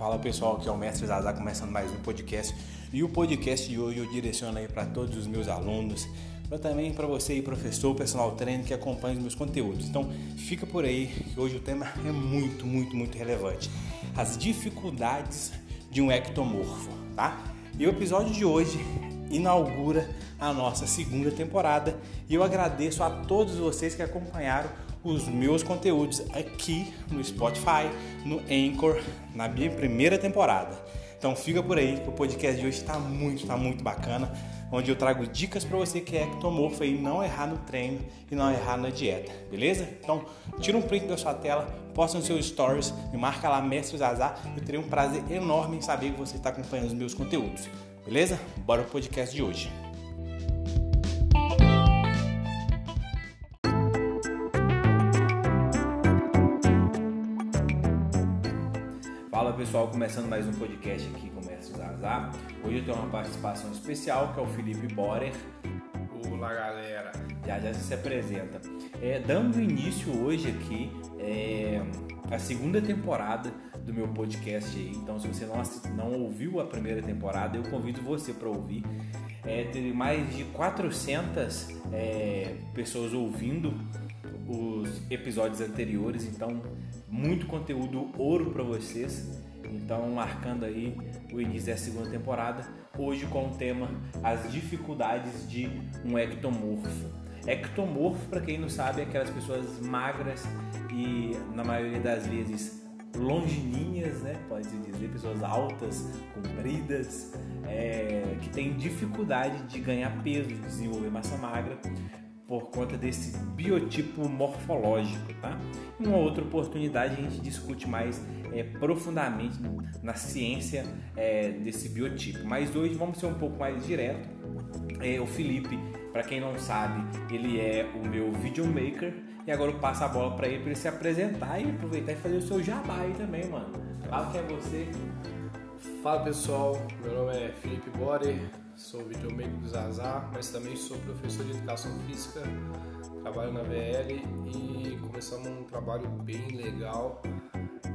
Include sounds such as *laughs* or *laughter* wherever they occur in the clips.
Fala pessoal, aqui é o Mestre Zazá começando mais um podcast. E o podcast de hoje eu direciono aí para todos os meus alunos, para também para você aí, professor, personal trainer que acompanha os meus conteúdos. Então fica por aí que hoje o tema é muito, muito, muito relevante. As dificuldades de um ectomorfo, tá? E o episódio de hoje inaugura a nossa segunda temporada e eu agradeço a todos vocês que acompanharam os meus conteúdos aqui no Spotify, no Anchor, na minha primeira temporada. Então fica por aí que o podcast de hoje está muito, está muito bacana, onde eu trago dicas para você que é ectomorfo e não errar no treino e não errar na dieta, beleza? Então tira um print da sua tela, posta nos seus stories, me marca lá Mestre Zazá, eu terei um prazer enorme em saber que você está acompanhando os meus conteúdos, beleza? Bora pro podcast de hoje. Pessoal, começando mais um podcast aqui com o Mestre Zazá. Hoje eu tenho uma participação especial que é o Felipe Borer. Olá galera! Já já se apresenta. É, dando início hoje aqui é, a segunda temporada do meu podcast aí. Então se você não, não ouviu a primeira temporada, eu convido você para ouvir. É, teve mais de 400 é, pessoas ouvindo os episódios anteriores, então muito conteúdo ouro para vocês. Então, marcando aí o início da segunda temporada, hoje com o tema As dificuldades de um ectomorfo. Ectomorfo, para quem não sabe, é aquelas pessoas magras e na maioria das vezes longilíneas, né? Pode-se dizer, pessoas altas, compridas, é, que têm dificuldade de ganhar peso, de desenvolver massa magra por conta desse biotipo morfológico, tá? Em uma outra oportunidade a gente discute mais é, profundamente na ciência é, desse biotipo, mas hoje vamos ser um pouco mais direto. É, o Felipe, para quem não sabe, ele é o meu videomaker e agora eu passo a bola para ele para ele se apresentar e aproveitar e fazer o seu jabá aí também, mano. Fala quem é você. Fala pessoal, meu nome é Felipe Borer, sou videomaker do Zazá, mas também sou professor de educação física, trabalho na VL e começamos um trabalho bem legal.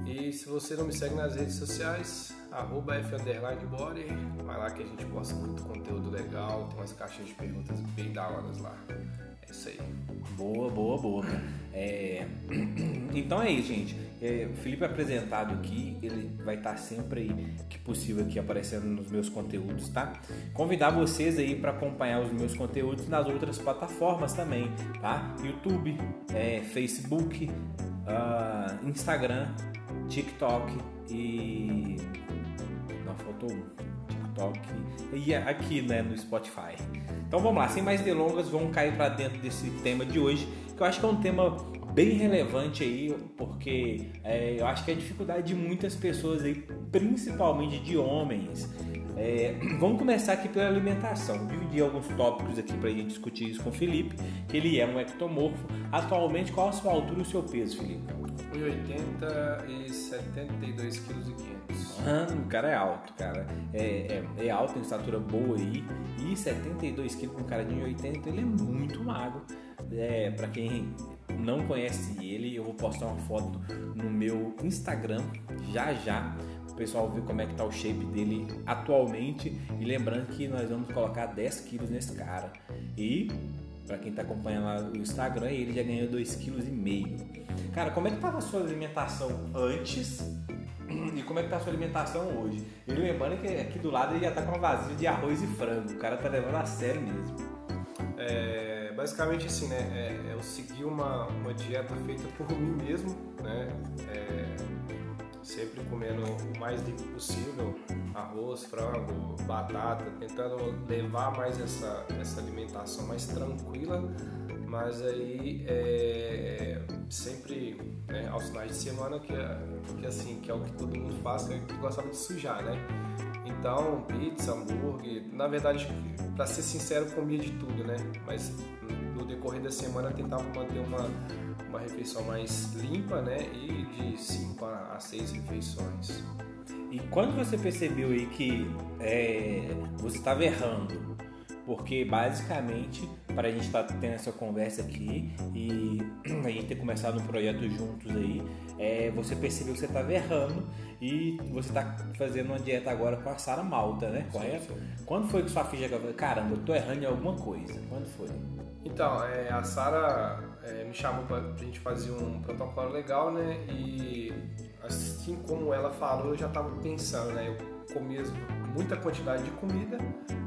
E se você não me segue nas redes sociais, arroba vai lá que a gente posta muito conteúdo legal, tem umas caixinhas de perguntas bem da lá. Isso aí. Boa, boa, boa. É... *clears throat* Então é isso, gente. É, o Felipe é apresentado aqui, ele vai estar sempre aí, que possível, aqui aparecendo nos meus conteúdos, tá? Convidar vocês aí para acompanhar os meus conteúdos nas outras plataformas também, tá? YouTube, é, Facebook, uh, Instagram, TikTok e. Não, faltou um. TikTok e aqui né, no Spotify. Então vamos lá, sem mais delongas, vamos cair para dentro desse tema de hoje, que eu acho que é um tema bem relevante aí, porque é, eu acho que é a dificuldade de muitas pessoas aí, principalmente de homens. É, vamos começar aqui pela alimentação. Dividir alguns tópicos aqui para a gente discutir isso com o Felipe, que ele é um ectomorfo. Atualmente, qual a sua altura e o seu peso, Felipe? 1,80 e 72 kg e 500. Ah, o cara é alto, cara. É, é, é alto, tem estatura boa aí. E 72 kg com um cara de 1,80, ele é muito magro. É, para quem não conhece ele, eu vou postar uma foto no meu Instagram já já. O pessoal ver como é que tá o shape dele atualmente. E lembrando que nós vamos colocar 10 quilos nesse cara. E para quem tá acompanhando lá o Instagram, ele já ganhou 2,5 kg. Cara, como é que tava a sua alimentação antes e como é que tá a sua alimentação hoje? E lembrando que aqui do lado ele já tá com uma vasilha de arroz e frango. O cara tá levando a sério mesmo. É, basicamente assim, né? É, eu segui uma, uma dieta feita por mim mesmo, né? É, sempre comendo o mais limpo possível, arroz, frango, batata, tentando levar mais essa, essa alimentação mais tranquila, mas aí é, sempre né, aos finais de semana que, é, que assim que é o que todo mundo faz, que, é que gostava de sujar, né? Então pizza, hambúrguer, na verdade, para ser sincero, comia de tudo, né? Mas no decorrer da semana tentava manter uma uma refeição mais limpa, né? E de 5 a 6 refeições. E quando você percebeu aí que é, você estava errando, porque basicamente para a gente estar tá tendo essa conversa aqui e *clears throat* a gente ter começado um projeto juntos aí, é, você percebeu que você estava errando e você está fazendo uma dieta agora com a Sara Malta, né? Correto? Sim, sim. Quando foi que sua ficha falou, caramba, eu tô errando em alguma coisa? Quando foi? Então, é, a Sara é, me chamou para a gente fazer um protocolo legal, né? E assim como ela falou, eu já estava pensando, né? Eu comia muita quantidade de comida,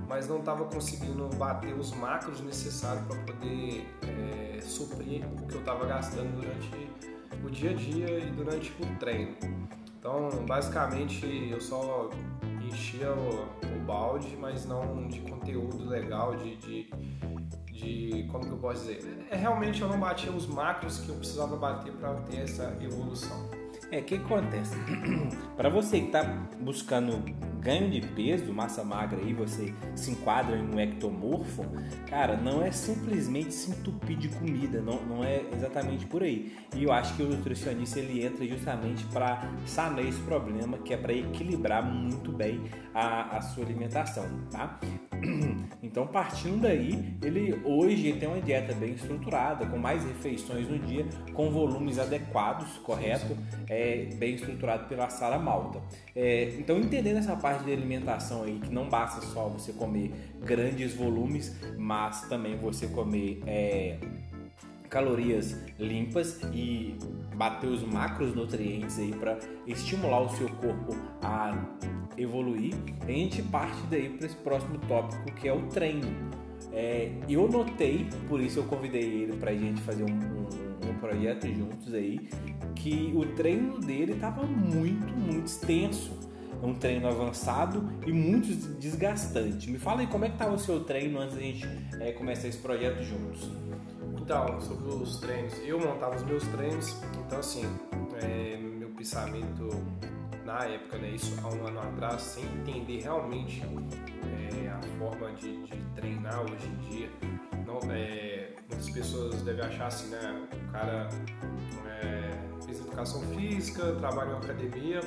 mas não estava conseguindo bater os macros necessários para poder é, suprir o que eu estava gastando durante o dia a dia e durante o treino. Então, basicamente, eu só enchia o, o balde, mas não de conteúdo legal, de, de, de, como que eu posso dizer? É, realmente eu não batia os macros que eu precisava bater para ter essa evolução. É, o que acontece? *clears throat* para você que está buscando ganho de peso, massa magra aí, você se enquadra em um ectomorfo, cara, não é simplesmente se entupir de comida, não, não é exatamente por aí. E eu acho que o nutricionista ele entra justamente para sanar esse problema, que é para equilibrar muito bem a, a sua alimentação, tá? *clears throat* Então, partindo daí, ele hoje tem uma dieta bem estruturada, com mais refeições no dia, com volumes adequados, correto? É, bem estruturado pela Sara Malta. É, então, entendendo essa parte de alimentação aí, que não basta só você comer grandes volumes, mas também você comer é, calorias limpas e bater os macronutrientes aí para estimular o seu corpo a evoluir, a gente parte daí para esse próximo tópico que é o treino. É, eu notei, por isso eu convidei ele para a gente fazer um, um, um, projeto juntos aí, que o treino dele estava muito, muito extenso. É um treino avançado e muito desgastante. Me fala aí como é que estava o seu treino antes da gente é, começar esse projeto juntos. Então, sobre os treinos, eu montava os meus treinos, então assim, é, meu pensamento na época, né, isso há um ano atrás, sem entender realmente é, a forma de, de, treinar hoje em dia. Não, é, muitas pessoas devem achar assim, né, o cara é, fez educação física, trabalha em academia,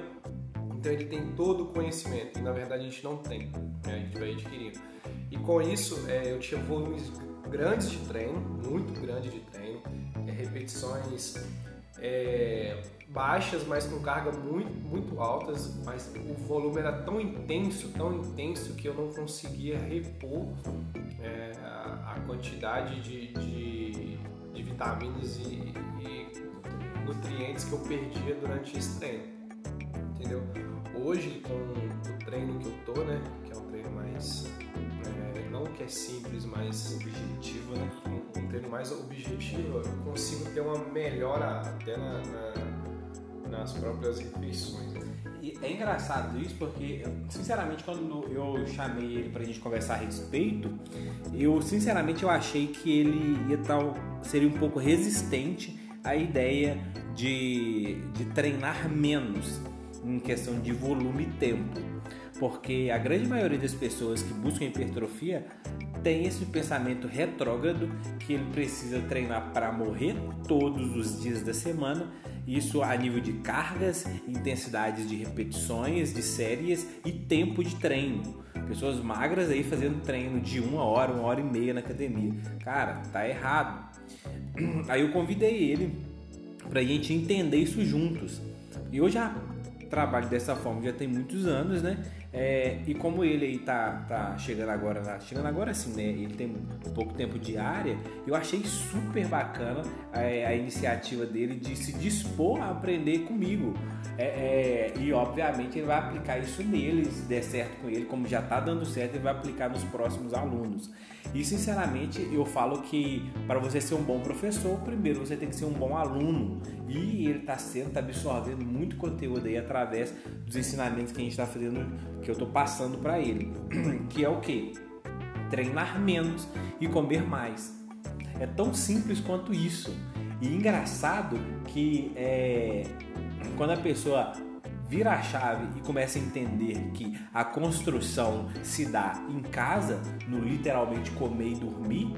então ele tem todo o conhecimento, e na verdade a gente não tem, né, a gente vai adquirindo. E com isso, é, eu tinha volumes grandes de treino, muito grande de treino, é, repetições é, baixas, mas com carga muito, muito altas, mas o volume era tão intenso, tão intenso que eu não conseguia repor é, a, a, quantidade de, de, de vitaminas e, e, nutrientes que eu perdia durante esse treino, entendeu? Hoje, com o treino que eu tô, né, que é um treino mais não que é simples, mas objetivo, né? Um, treino mais objetivo, eu consigo ter uma melhora até na, na, nas próprias refeições. Né? E é engraçado isso porque, sinceramente, quando eu chamei ele pra gente conversar a respeito, eu sinceramente eu achei que ele ia tal seria um pouco resistente à ideia de, de treinar menos em questão de volume e tempo porque a grande maioria das pessoas que buscam hipertrofia tem esse pensamento retrógrado que ele precisa treinar para morrer todos os dias da semana, isso a nível de cargas, intensidades de repetições, de séries e tempo de treino. Pessoas magras aí fazendo treino de uma hora, uma hora e meia na academia. Cara, tá errado. *clears throat* Aí eu convidei ele pra gente entender isso juntos. E eu já trabalho dessa forma já tem muitos anos, né? É, e como ele aí tá, tá chegando agora, tá chegando agora assim, né? Ele tem pouco tempo de área, eu achei super bacana é, a iniciativa dele de se dispor a aprender comigo. É, é, e obviamente ele vai aplicar isso nele, se der certo com ele, como já está dando certo, ele vai aplicar nos próximos alunos. E sinceramente eu falo que para você ser um bom professor, primeiro você tem que ser um bom aluno. E ele está sendo, está absorvendo muito conteúdo aí através dos ensinamentos que a gente está fazendo, que eu estou passando para ele. *clears throat* Que é o que? Treinar menos e comer mais. É tão simples quanto isso. E engraçado que é, quando a pessoa vira a chave e começa a entender que a construção se dá em casa, no literalmente comer e dormir,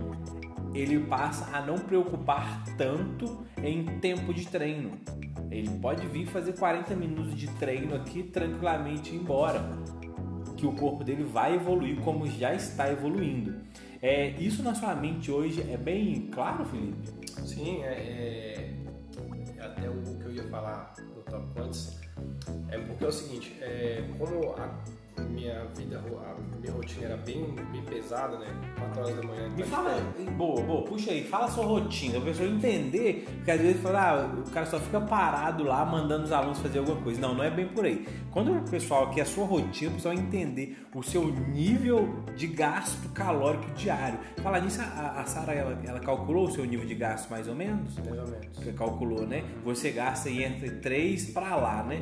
ele passa a não preocupar tanto em tempo de treino. Ele pode vir fazer 40 minutos de treino aqui tranquilamente embora, que o corpo dele vai evoluir como já está evoluindo. É, isso na sua mente hoje é bem claro, Felipe? Sim, é, é até o que eu ia falar no top antes, é porque é o seguinte, é, como a minha vida, a minha rotina era bem, bem pesada, né? 4 horas da manhã. Me fala, boa, boa, puxa aí, fala a sua rotina, a pessoa entender, porque às vezes fala, ah, o cara só fica parado lá mandando os alunos fazer alguma coisa. Não, não é bem por aí. Quando o pessoal aqui, a sua rotina, o pessoal entender o seu nível de gasto calórico diário. Falar nisso, a, a Sara, ela, ela calculou o seu nível de gasto mais ou menos? Mais ou menos. Você calculou, né? Você gasta aí entre 3 para lá, né?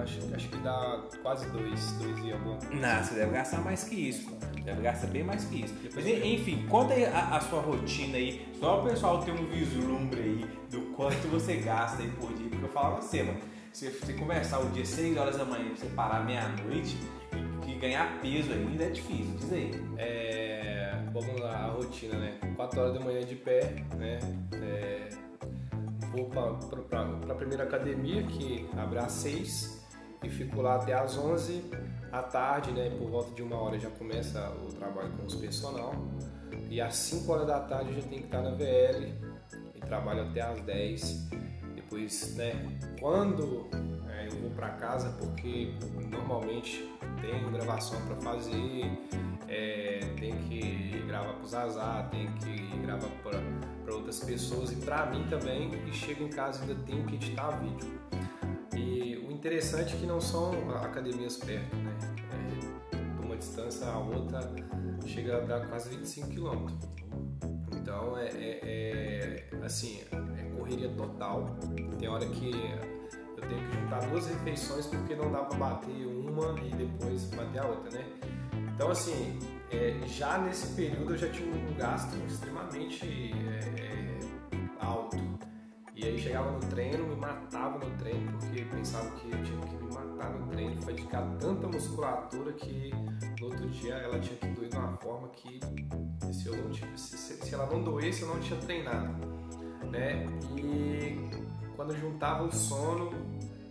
Acho, acho que dá quase dois, dois e alguma coisa. Não, você deve gastar mais que isso. Deve gastar bem mais que isso. Mas, enfim, conta aí a, a, sua rotina aí, só o pessoal ter um vislumbre aí do quanto você gasta aí por dia. Porque eu falava você, mano, se você começar o dia 6 horas da manhã, você parar meia-noite e, e ganhar peso ainda é difícil, diz aí. É, vamos lá, a rotina, né? 4 horas da manhã de pé, né? É, vou para a primeira academia que abre às 6 e fico lá até às 11 à tarde, né? Por volta de uma hora já começa o trabalho com os personal. E às 5 horas da tarde eu já tenho que estar na VL e trabalho até às 10. Depois, né? Quando é, eu vou para casa, porque normalmente tenho gravação para fazer, é, que gravar para o Zazá, tem que gravar para outras pessoas e para mim também. E chego em casa ainda tenho que editar vídeo interessante é que não são academias perto, né? É, uma distância a outra chega a dar quase 25 quilômetros. Então é, é, é, assim, é correria total. Tem hora que eu tenho que juntar duas refeições porque não dá para bater uma e depois bater a outra, né? Então assim, é, já nesse período eu já tinha um gasto extremamente é, é, alto e aí chegava no treino, me matava no treino, porque pensava que eu tinha que me matar no treino, fadigar tanta musculatura que no outro dia ela tinha que doer de uma forma que se, eu não tinha, se, se ela não doesse eu não tinha treinado. Né? E quando juntava o sono,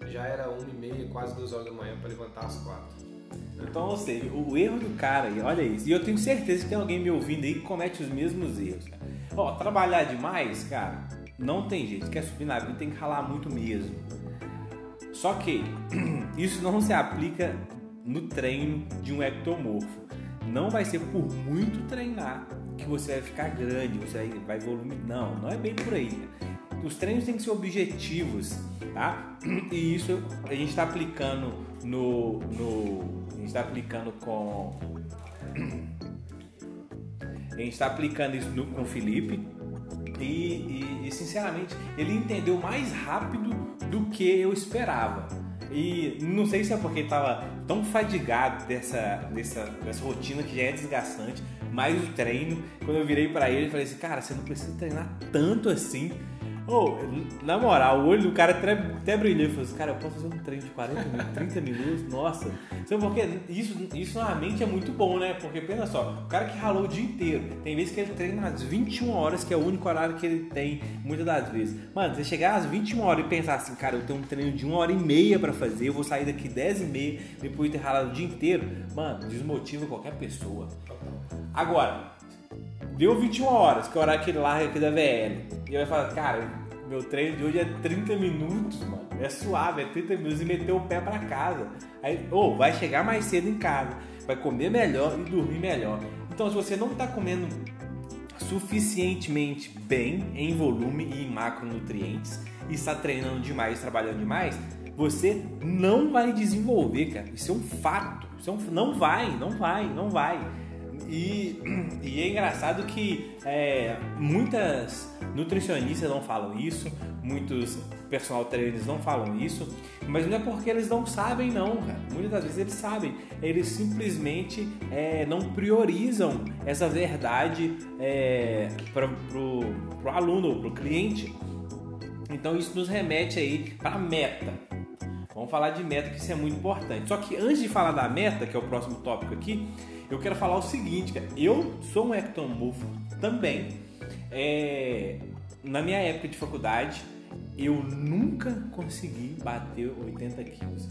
já era uma e meia, quase duas horas da manhã para levantar às quatro. Então, ou seja, o erro do cara olha isso. E eu tenho certeza que tem alguém me ouvindo aí que comete os mesmos erros. Ó, trabalhar demais, cara, não tem jeito, quer subir na vida tem que ralar muito mesmo. Só que *clears throat* isso não se aplica no treino de um ectomorfo. Não vai ser por muito treinar que você vai ficar grande, você vai volume. Não, não é bem por aí. Os treinos têm que ser objetivos, tá? *clears throat* E isso a gente está aplicando no, no. Está aplicando com. A gente está aplicando isso no, com o Felipe, e, e, e, sinceramente, ele entendeu mais rápido do que eu esperava. E não sei se é porque ele estava tão fadigado dessa, dessa, dessa rotina que já é desgastante, mais o treino. Quando eu virei para ele, eu falei assim: Cara, você não precisa treinar tanto assim Oh, na moral, o olho do cara até, até brilhou. Eu falei assim, cara, eu posso fazer um treino de 40 minutos, 30 minutos? Nossa. Sabe? Isso, isso na mente é muito bom, né? Porque pensa só, o cara que ralou o dia inteiro, tem vezes que ele treina às 21 horas, que é o único horário que ele tem, muitas das vezes. Mano, você chegar às 21 horas e pensar assim, cara, eu tenho um treino de uma hora e meia pra fazer, eu vou sair daqui 10 e meia, depois de ter ralado o dia inteiro, mano, desmotiva qualquer pessoa. Agora, Deu 21 horas, que é o horário que ele larga aqui da VL. E ele vai falar, cara, meu treino de hoje é 30 minutos, mano. É suave, é 30 minutos e meter o pé para casa. Aí, ou oh, vai chegar mais cedo em casa, vai comer melhor e dormir melhor. Então, se você não está comendo suficientemente bem em volume e em macronutrientes e está treinando demais, trabalhando demais, você não vai desenvolver, cara. Isso é um fato. Isso é um, não vai, não vai, não vai. E, e é engraçado que é, muitas nutricionistas não falam isso, muitos personal trainers não falam isso, mas não é porque eles não sabem não, cara. Muitas das vezes eles sabem, eles simplesmente é, não priorizam essa verdade é, para pro aluno, pro cliente. Então isso nos remete aí para a meta. Vamos falar de meta, que isso é muito importante. Só que antes de falar da meta, que é o próximo tópico aqui, eu quero falar o seguinte, cara. Eu sou um ectomorfo também. É, na minha época de faculdade, eu nunca consegui bater 80 quilos.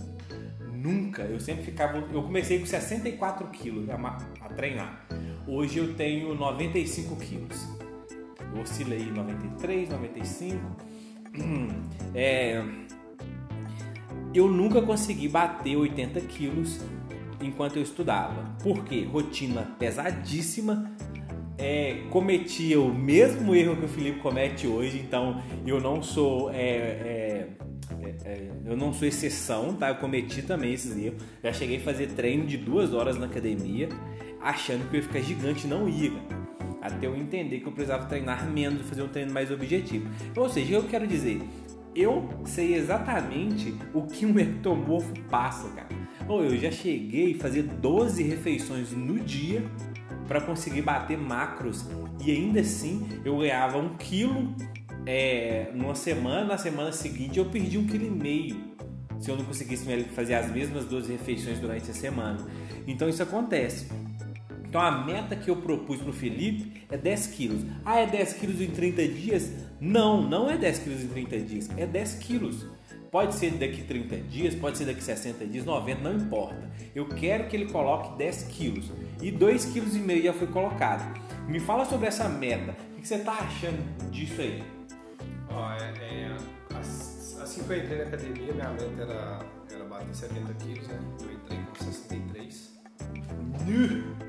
Nunca. Eu sempre ficava. Eu comecei com 64 quilos a, a treinar. Hoje eu tenho 95 quilos. Eu oscilei 93, 95. *clears throat* É, eu nunca consegui bater 80 quilos enquanto eu estudava. Por quê? Rotina pesadíssima. É, cometia o mesmo erro que o Felipe comete hoje, então eu não sou é, é, é, é eu não sou exceção, tá? Eu cometi também esses erros. Já cheguei a fazer treino de duas horas na academia, achando que eu ia ficar gigante, não ia. Até eu entender que eu precisava treinar menos fazer um treino mais objetivo. Ou seja, eu quero dizer, eu sei exatamente o que um ectomorfo passa, cara. Ou eu já cheguei a fazer 12 refeições no dia para conseguir bater macros e ainda assim eu ganhava um quilo é, numa semana, na semana seguinte eu perdi um quilo e meio se eu não conseguisse fazer as mesmas 12 refeições durante a semana. Então isso acontece. Então a meta que eu propus para o Felipe é 10 quilos. Ah, é 10 quilos em 30 dias? Não, não é 10 quilos em 30 dias, é 10 quilos. Pode ser daqui 30 dias, pode ser daqui 60 dias, 90, não importa. Eu quero que ele coloque 10 quilos. E 2,5 kg já foi colocado. Me fala sobre essa meta. O que você está achando disso aí? Ó, é, é, assim que eu entrei na academia, minha meta era, era bater 70 quilos, né? Eu entrei com 63.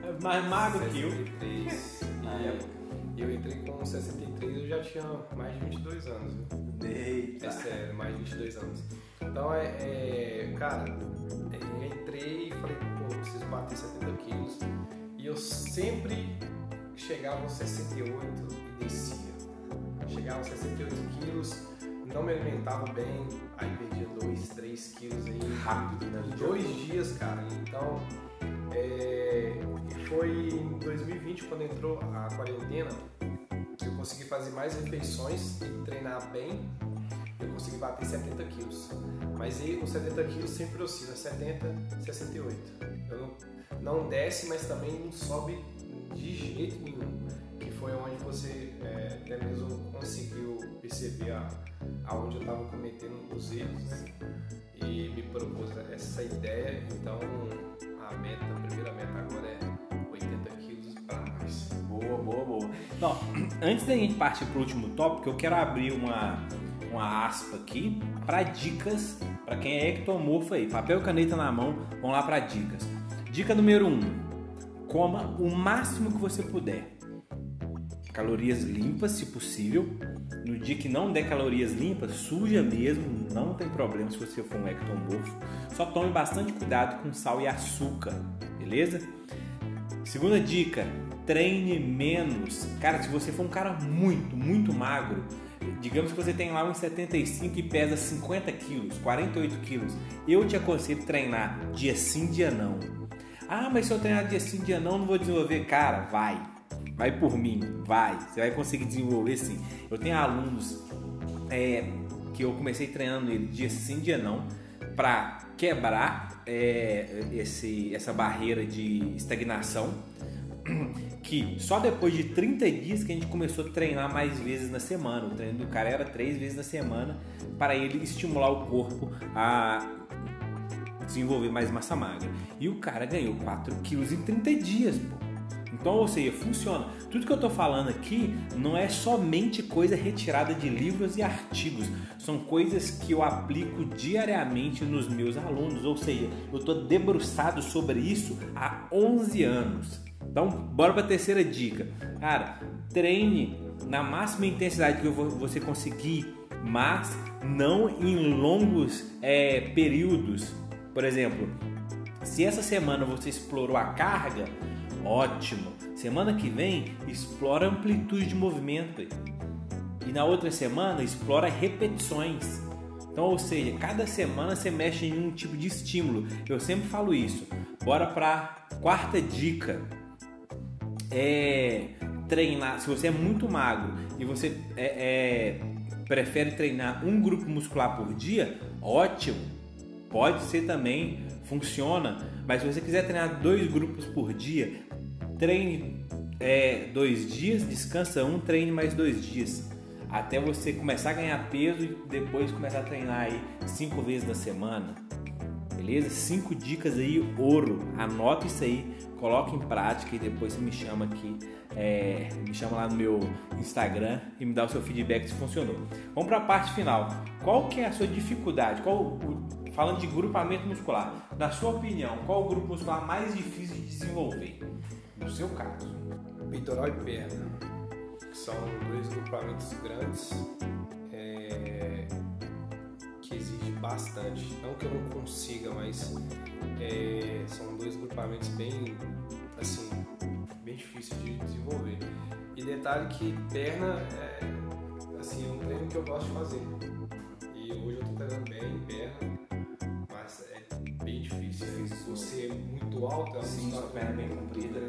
É mais magro que eu. 63. E *laughs* eu entrei com 63 eu já tinha mais de 22 anos. Viu? Eita. É sério, mais de 22 anos. Então, é, é cara, eu entrei e falei, pô, preciso bater 70 quilos. E eu sempre chegava aos 68 e descia. Chegava aos 68 quilos, não me alimentava bem, aí perdia 2, 3 quilos aí. Rápido, né? Dois dias, cara. Então, é, foi em 2020, quando entrou a quarentena, que eu consegui fazer mais refeições e treinar bem. Eu consegui bater 70 quilos. Mas aí, os 70 quilos sempre oscila 70, 68. Eu não, não desce, mas também não sobe de jeito nenhum. Que foi onde você até mesmo conseguiu perceber aonde eu estava cometendo os erros, né? E me propôs essa ideia. Então, a meta, a primeira meta agora é 80 quilos para mais. Boa, boa, boa. Não, antes da gente partir para o último tópico, eu quero abrir uma, uma aspa aqui para dicas para quem é ectomorfo aí. Papel e caneta na mão, vamos lá para dicas. Dica número 1: um, coma o máximo que você puder. Calorias limpas, se possível. No dia que não der calorias limpas, suja mesmo, não tem problema se você for um ectomorfo. Só tome bastante cuidado com sal e açúcar, beleza? Segunda dica, treine menos. Cara, se você for um cara muito, muito magro, digamos que você tem lá 1,75 e pesa 50 quilos, 48 quilos, eu te aconselho treinar dia sim, dia não. Ah, mas se eu treinar dia sim, dia não, não vou desenvolver. Cara, vai. Vai por mim, vai. Você vai conseguir desenvolver sim. Eu tenho alunos é, que eu comecei treinando ele dia sim, dia não, para quebrar é, esse, essa barreira de estagnação. *clears throat* Que só depois de 30 dias que a gente começou a treinar mais vezes na semana. O treino do cara era três vezes na semana para ele estimular o corpo a desenvolver mais massa magra. E o cara ganhou 4 quilos em 30 dias, pô. Então, ou seja, funciona. Tudo que eu estou falando aqui não é somente coisa retirada de livros e artigos, são coisas que eu aplico diariamente nos meus alunos, ou seja, eu estou debruçado sobre isso há 11 anos. Então, bora para a terceira dica. Cara, treine na máxima intensidade que você conseguir, mas não em longos é, períodos. Por exemplo, se essa semana você explorou a carga, Ótimo! Semana que vem, explora amplitude de movimento. E na outra semana, explora repetições. Então, ou seja, cada semana você mexe em um tipo de estímulo. Eu sempre falo isso. Bora para quarta dica. É treinar. Se você é muito magro e você é, é, prefere treinar um grupo muscular por dia, ótimo. Pode ser também, funciona. Mas se você quiser treinar dois grupos por dia, treine é, dois dias, descansa um, treine mais dois dias. Até você começar a ganhar peso e depois começar a treinar aí cinco vezes na semana. beleza? Cinco dicas aí, ouro. Anota isso aí, coloque em prática e depois você me chama aqui, é, me chama lá no meu Instagram e me dá o seu feedback se funcionou. Vamos para a parte final. Qual que é a sua dificuldade? Qual o, falando de grupamento muscular, na sua opinião, qual o grupo muscular mais difícil de desenvolver? No seu caso. Peitoral e perna. São dois grupamentos grandes é, que exigem bastante. Não que eu não consiga, mas é, são dois grupamentos bem assim bem difíceis de desenvolver. E detalhe que perna é assim, é um treino que eu gosto de fazer. E hoje eu tô treinando bem perna, muito alto, é Sim, sua perna bem comprida.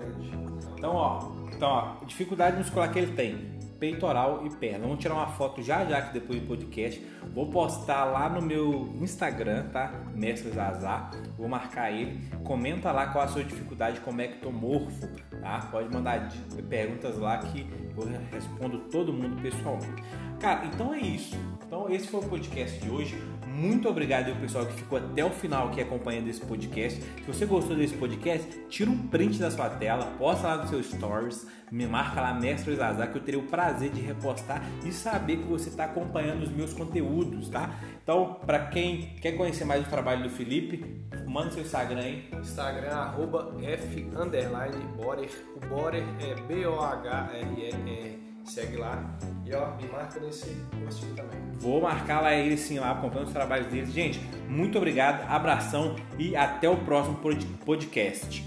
Então, ó, então, ó, dificuldade muscular que ele tem peitoral e perna. Vamos tirar uma foto já já que depois do podcast. Vou postar lá no meu Instagram, tá? Mestre Zazá. Vou marcar ele. Comenta lá qual a sua dificuldade como ectomorfo, tá? Pode mandar perguntas lá que eu respondo todo mundo pessoalmente. Cara, então é isso. Então esse foi o podcast de hoje. Muito obrigado ao pessoal que ficou até o final aqui acompanhando esse podcast. Se você gostou desse podcast, tira um print da sua tela, posta lá nos seus stories, me marca lá Mestre Zazá que eu terei o prazer de repostar e saber que você está acompanhando os meus conteúdos, tá? Então, para quem quer conhecer mais o trabalho do Felipe, manda seu Instagram aí. Instagram arroba F underline Borer. O Borer é B-O-H-R-E-R. Segue lá e ó, me marca nesse postinho também. Vou marcar lá ele sim lá, acompanhando os trabalhos dele. Gente, muito obrigado, abração e até o próximo podcast.